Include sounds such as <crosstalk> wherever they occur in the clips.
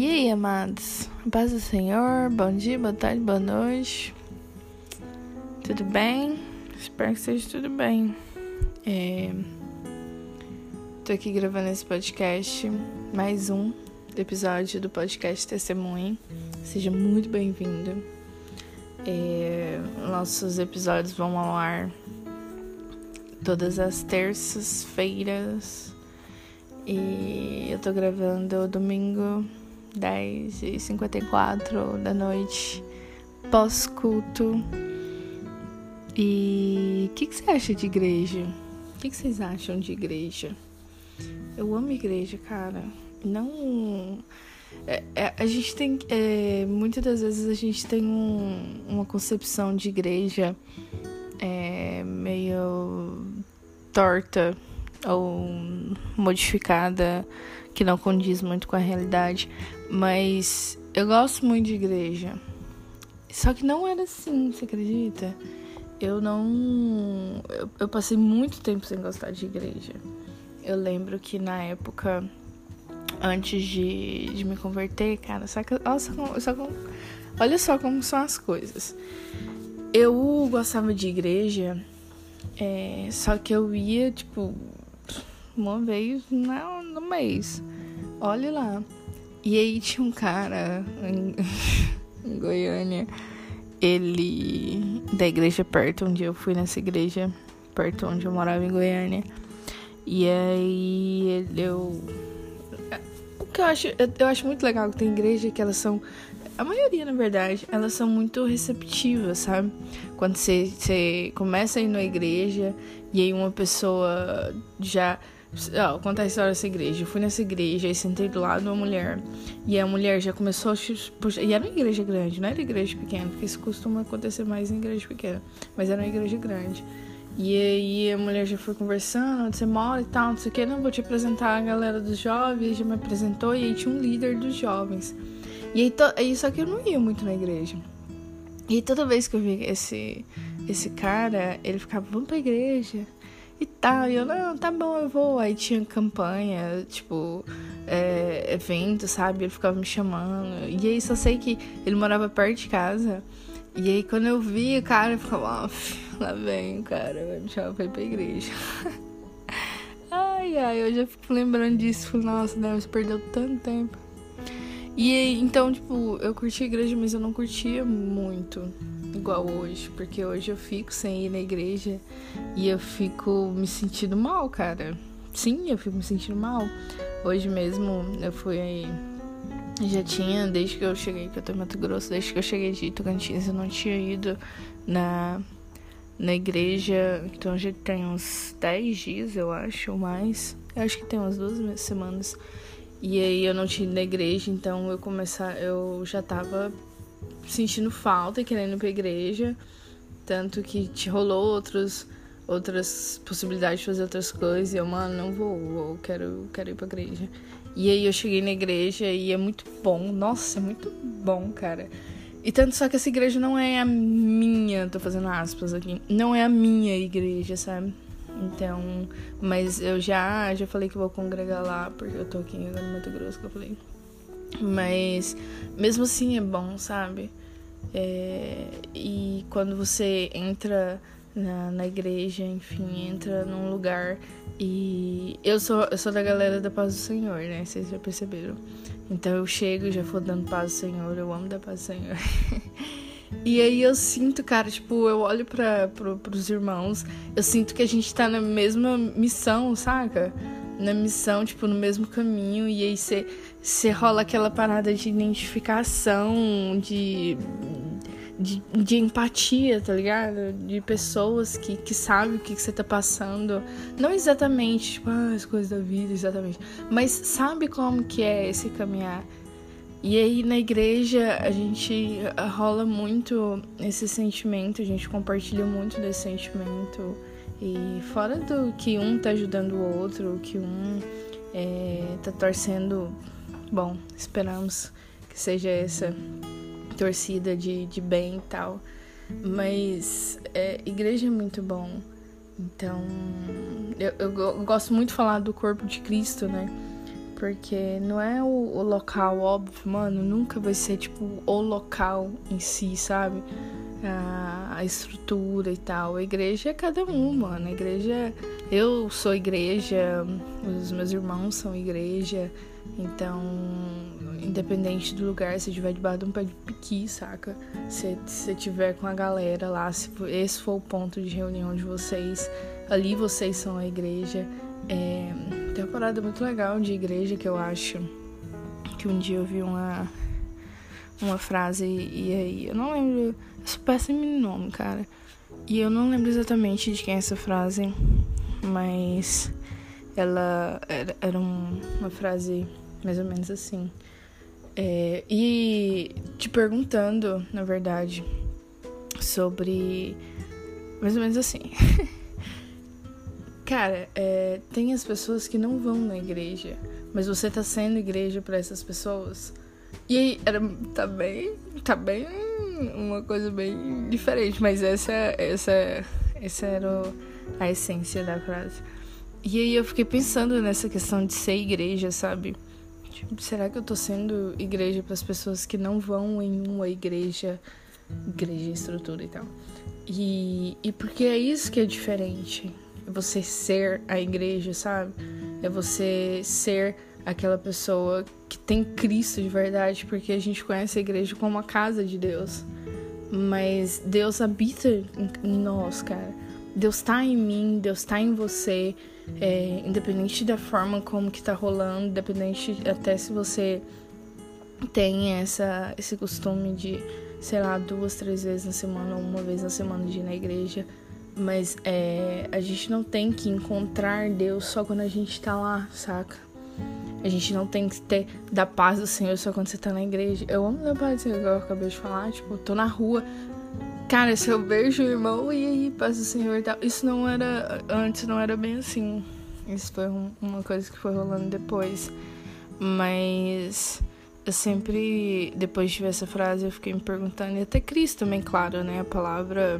E aí, amados? Paz do Senhor, bom dia, boa tarde, boa noite. Tudo bem? Espero que esteja tudo bem. É... Tô aqui gravando esse podcast, mais um episódio do podcast Testemunho. Seja muito bem-vindo. É... Nossos episódios vão ao ar todas as terças-feiras. E eu tô gravando domingo 10h54 da noite, pós-culto. E o que, que, você acha de igreja? O que, que, vocês acham de igreja? Eu amo igreja, cara. Não. É, é, a gente tem. É, muitas das vezes a gente tem um, uma concepção de igreja é, meio torta ou modificada que não condiz muito com a realidade, mas eu gosto muito de igreja. Só que não era assim, você acredita? Eu não. Eu, eu passei muito tempo sem gostar de igreja. Eu lembro que na época, antes de, de me converter, cara, só que, olha, só, olha só como são as coisas. Eu gostava de igreja, é, só que eu ia, tipo, uma vez no, mês. Olhe lá. E aí tinha um cara em, <laughs> em Goiânia, ele da igreja perto onde eu fui nessa igreja, perto onde eu morava em Goiânia. E aí ele, eu o que eu acho, eu acho muito legal que tem igreja que elas são a maioria, na verdade, elas são muito receptivas, sabe? Quando você começa a ir na igreja e aí uma pessoa já Vou contar a história dessa igreja. Eu fui nessa igreja e sentei do lado uma mulher. E a mulher já começou a puxar. E era uma igreja grande, não era igreja pequena, porque isso costuma acontecer mais em igreja pequena. Mas era uma igreja grande. E aí a mulher já foi conversando, onde você mora e tal, não sei o que, não vou te apresentar a galera dos jovens, já me apresentou, e aí tinha um líder dos jovens. E aí, to... aí só que eu não ia muito na igreja. E toda vez que eu vi esse, esse cara, ele ficava, vamos pra igreja e tal. E eu, não, tá bom, eu vou. Aí tinha campanha, tipo, é, evento, sabe? Ele ficava me chamando. E aí só sei que ele morava perto de casa. E aí quando eu vi o cara, eu ficava, ó, lá vem o cara, vai me chamar pra ir pra igreja. <laughs> ai, ai, eu já fico lembrando disso. Nossa, Deus, perdeu tanto tempo. E então, tipo, eu curti a igreja, mas eu não curtia muito igual hoje, porque hoje eu fico sem ir na igreja e eu fico me sentindo mal, cara. Sim, eu fico me sentindo mal. Hoje mesmo eu fui já tinha, desde que eu cheguei, que eu tô em Mato Grosso, desde que eu cheguei de Tocantins, eu não tinha ido na, na igreja, então já tem uns 10 dias, eu acho, ou mais. Eu acho que tem umas duas semanas. E aí eu não tinha ido na igreja, então eu começar, eu já tava sentindo falta e querendo ir pra igreja. Tanto que te rolou outros, outras possibilidades de fazer outras coisas. E eu, mano, não vou, eu quero, quero ir pra igreja. E aí eu cheguei na igreja e é muito bom. Nossa, é muito bom, cara. E tanto só que essa igreja não é a minha, tô fazendo aspas aqui. Não é a minha igreja, sabe? Então, mas eu já já falei que vou congregar lá, porque eu tô aqui agora no Mato Grosso, que eu falei. Mas mesmo assim é bom, sabe? É, e quando você entra na, na igreja, enfim, entra num lugar e eu sou, eu sou da galera da paz do Senhor, né? Vocês já perceberam. Então eu chego já vou dando paz do Senhor, eu amo da paz do Senhor. <laughs> e aí eu sinto, cara, tipo, eu olho para pro, pros irmãos, eu sinto que a gente tá na mesma missão, saca? Na missão, tipo, no mesmo caminho, e aí você rola aquela parada de identificação, de, de, de, empatia, tá ligado? De pessoas que, que sabem o que, que você tá passando. Não exatamente, tipo, ah, as coisas da vida, exatamente. Mas sabe como que é esse caminhar. E aí na igreja a gente rola muito esse sentimento, a gente compartilha muito desse sentimento. E fora do que um tá ajudando o outro, que um é, tá torcendo Bom, esperamos que seja essa torcida de, de bem e tal. Mas é, igreja é muito bom. Então, eu, eu, eu, gosto muito de falar do corpo de Cristo, né? Porque não é o, o, local, óbvio, mano, nunca vai ser tipo o local em si, sabe? A, a estrutura e tal. A igreja é cada um, mano. A igreja. Eu sou igreja, os meus irmãos são igreja. Então, independente do lugar, se tiver debaixo de um pé de piqui, saca? Se você tiver com a galera lá, se esse for o ponto de reunião de vocês, ali vocês são a igreja. É, tem uma parada muito legal de igreja que eu acho que um dia eu vi uma, uma frase e aí eu não lembro. Eu sou péssimo nome, cara. E eu não lembro exatamente de quem é essa frase, mas ela era, era um, uma frase mais ou menos assim. É, e te perguntando, na verdade, sobre. Mais ou menos assim. <laughs> Cara, é, tem as pessoas que não vão na igreja, mas você tá sendo igreja para essas pessoas. E aí, era, tá bem. Tá bem. Uma coisa bem diferente, mas essa, essa, essa era a essência da frase. E aí eu fiquei pensando nessa questão de ser igreja, sabe? Tipo, será que eu tô sendo igreja para as pessoas que não vão em uma igreja, igreja, estrutura e tal? E, e porque é isso que é diferente. É você ser a igreja, sabe? É você ser aquela pessoa que tem Cristo de verdade, porque a gente conhece a igreja como a casa de Deus. Mas Deus habita em nós, cara. Deus tá em mim, Deus tá em você. É, independente da forma como que tá rolando, independente até se você tem essa, esse costume de, sei lá, duas, três vezes na semana ou uma vez na semana de ir na igreja. Mas é, a gente não tem que encontrar Deus só quando a gente tá lá, saca? A gente não tem que ter da paz do Senhor só quando você tá na igreja. Eu amo da paz do Senhor, igual eu acabei de falar. Tipo, tô na rua. Cara, se eu vejo o irmão, e aí, paz do Senhor e tal. Isso não era. Antes não era bem assim. Isso foi um, uma coisa que foi rolando depois. Mas. Eu sempre, depois de ver essa frase, eu fiquei me perguntando, e até Cristo também, claro, né? A palavra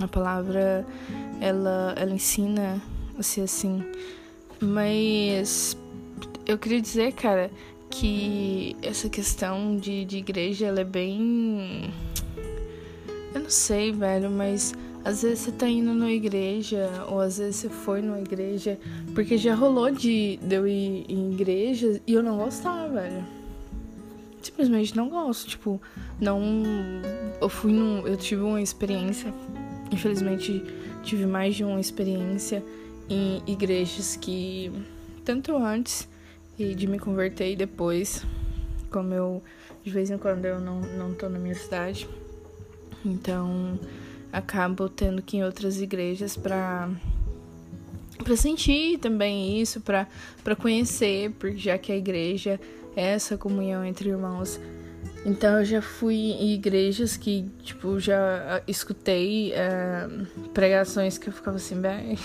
a palavra ela, ela ensina a ser assim. Mas eu queria dizer, cara, que essa questão de, de igreja ela é bem. Eu não sei, velho, mas às vezes você tá indo numa igreja, ou às vezes você foi numa igreja, porque já rolou de, de eu ir em igrejas e eu não gostar, velho. Simplesmente não gosto, tipo, não. Eu fui num. Eu tive uma experiência Infelizmente, tive mais de uma experiência em igrejas que, tanto antes de me converter e depois, como eu, de vez em quando, eu não, não tô na minha cidade, então acabo tendo que ir em outras igrejas para para sentir também isso, para para porque já que a igreja é essa comunhão entre irmãos então eu já fui em igrejas que, tipo, já escutei uh, pregações que eu ficava assim, bem.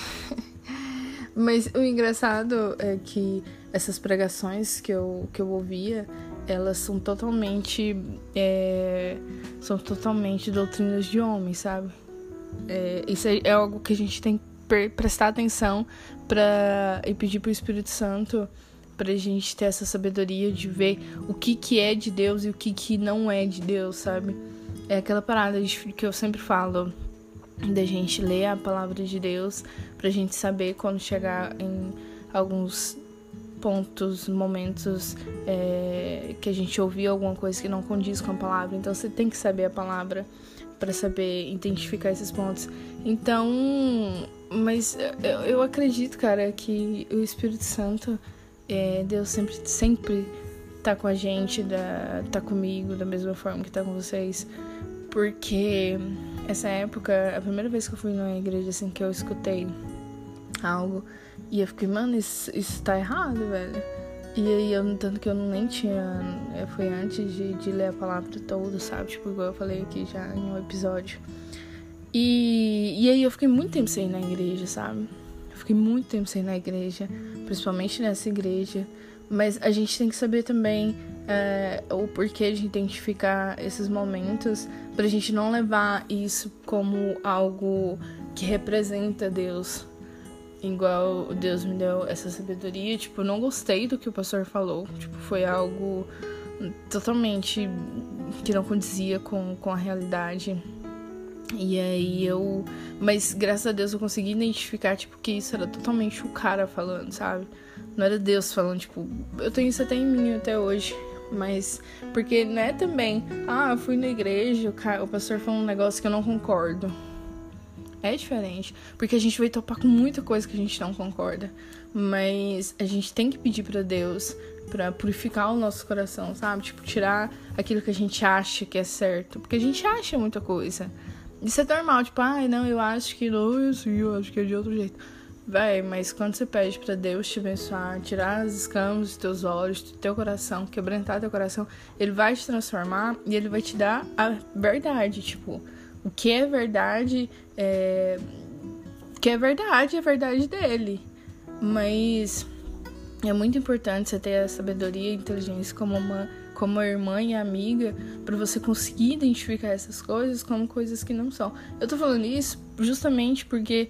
<laughs> Mas o engraçado é que essas pregações que eu, que eu ouvia, elas são totalmente. É, são totalmente doutrinas de homem, sabe? É, isso é, é algo que a gente tem que prestar atenção para e pedir pro Espírito Santo pra gente ter essa sabedoria de ver o que que é de Deus e o que que não é de Deus, sabe? É aquela parada que eu sempre falo da gente ler a palavra de Deus pra gente saber quando chegar em alguns pontos, momentos é, que a gente ouviu alguma coisa que não condiz com a palavra. Então você tem que saber a palavra para saber identificar esses pontos. Então, mas eu, eu acredito, cara, que o Espírito Santo é, Deus sempre, sempre tá com a gente, da, tá comigo da mesma forma que tá com vocês. Porque essa época, a primeira vez que eu fui numa igreja assim que eu escutei algo e eu fiquei, mano, isso, isso tá errado, velho. E aí, eu, tanto que eu nem tinha. Foi antes de, de ler a palavra toda, sabe? Tipo, igual eu falei aqui já em um episódio. E, e aí eu fiquei muito tempo sem ir na igreja, sabe? Fiquei muito tempo sem ir na igreja, principalmente nessa igreja. Mas a gente tem que saber também é, o porquê de identificar esses momentos para a gente não levar isso como algo que representa Deus. igual Deus me deu essa sabedoria, tipo, não gostei do que o pastor falou. Tipo, foi algo totalmente que não condizia com, com a realidade. E aí eu. Mas graças a Deus eu consegui identificar, tipo, que isso era totalmente o cara falando, sabe? Não era Deus falando, tipo, eu tenho isso até em mim até hoje. Mas, porque não é também, ah, eu fui na igreja, o, pastor falou um negócio que eu não concordo. É diferente, porque a gente vai topar com muita coisa que a gente não concorda. Mas a gente tem que pedir para Deus para purificar o nosso coração, sabe? Tipo, tirar aquilo que a gente acha que é certo. Porque a gente acha muita coisa. Isso é normal, tipo, ai, ah, não, eu acho que não é assim, eu acho que é de outro jeito. Véi, mas quando você pede para Deus te abençoar, tirar as escamas dos teus olhos, do teu coração, quebrantar teu coração, ele vai te transformar e ele vai te dar a verdade, tipo, o que é verdade é o que é verdade é verdade dele. Mas é muito importante você ter a sabedoria e a inteligência como uma como irmã e amiga, para você conseguir identificar essas coisas como coisas que não são. Eu tô falando isso justamente porque,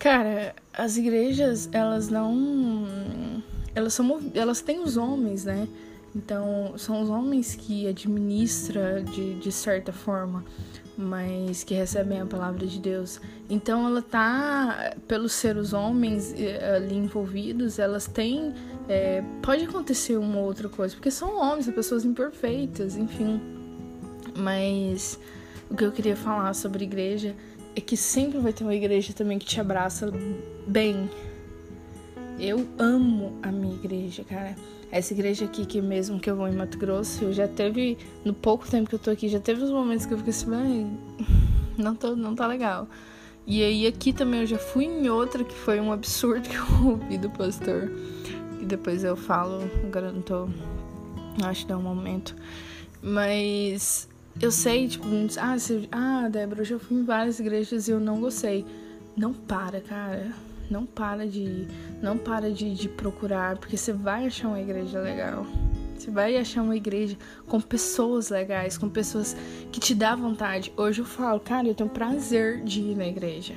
cara, as igrejas, elas não. Elas são. Elas têm os homens, né? Então, são os homens que administram de, de certa forma mas que recebem a palavra de Deus. Então ela tá, pelos seres homens eh, ali envolvidos, elas têm. É, pode acontecer uma outra coisa, porque são homens, são pessoas imperfeitas, enfim. Mas o que eu queria falar sobre igreja é que sempre vai ter uma igreja também que te abraça bem. Eu amo a minha igreja, cara. Essa igreja aqui, que mesmo que eu vou em Mato Grosso, eu já teve, no pouco tempo que eu tô aqui, já teve os momentos que eu fiquei assim, <laughs> não, tô, não tá legal. E aí aqui também eu já fui em outra que foi um absurdo <laughs> que eu ouvi do pastor. E depois eu falo, agora não tô. Acho que dá um momento. Mas eu sei, tipo, ah, você, ah, Débora, eu já fui em várias igrejas e eu não gostei. Não para, cara não para de não para de, de procurar, porque você vai achar uma igreja legal. Você vai achar uma igreja com pessoas legais, com pessoas que te dá vontade. Hoje eu falo, cara, eu tenho prazer de ir na igreja.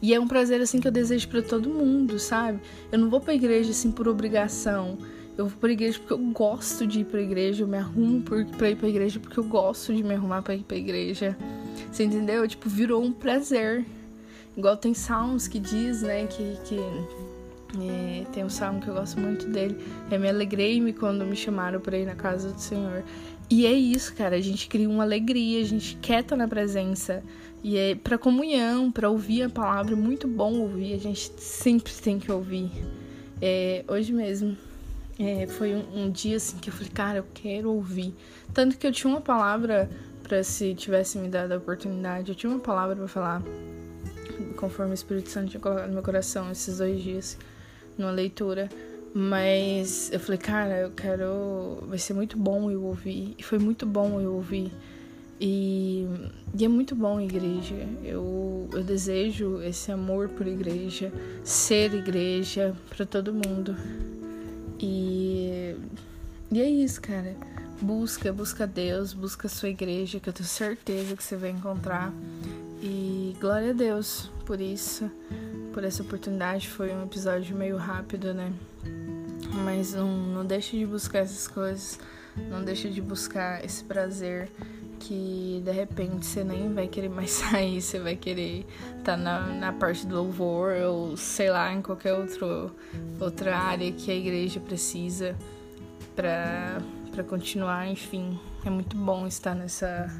E é um prazer assim que eu desejo para todo mundo, sabe? Eu não vou pra igreja assim por obrigação. Eu vou pra igreja porque eu gosto de ir pra igreja, eu me arrumo pra ir pra igreja porque eu gosto de me arrumar pra ir pra igreja. Você entendeu? Tipo, virou um prazer. Igual tem salmos que diz, né, que, que é, tem um salmo que eu gosto muito dele. É me alegrei-me quando me chamaram para ir na casa do Senhor. E é isso, cara. A gente cria uma alegria, a gente quer estar na presença. E é para comunhão, para ouvir a palavra, é muito bom ouvir. A gente sempre tem que ouvir. É, hoje mesmo é, foi um, um, dia assim que eu falei, cara, eu quero ouvir. Tanto que eu tinha uma palavra para se tivesse me dado a oportunidade, eu tinha uma palavra para falar conforme o Espírito Santo tinha colocado no meu coração esses dois dias, numa leitura. Mas eu falei, cara, eu quero. Vai ser muito bom eu ouvir. E foi muito bom eu ouvir. E, e é muito bom igreja. Eu, eu desejo esse amor por igreja, ser igreja para todo mundo. E, e é isso, cara. Busca, busca Deus, busca a sua igreja, que eu tenho certeza que você vai encontrar. E glória a Deus por isso, por essa oportunidade. Foi um episódio meio rápido, né? Mas não, não deixe de buscar essas coisas, não deixe de buscar esse prazer que de repente você nem vai querer mais <laughs> sair, você vai querer estar tá na, na parte do louvor ou sei lá, em qualquer outro, outra área que a igreja precisa para continuar, enfim. É muito bom estar nessa,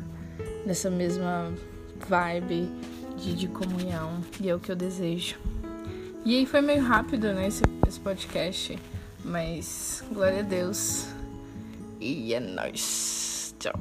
nessa mesma vibe de, de comunhão. E é o que eu desejo. E aí foi meio rápido, né, esse, esse podcast. Mas glória a Deus. E é nóis. Tchau.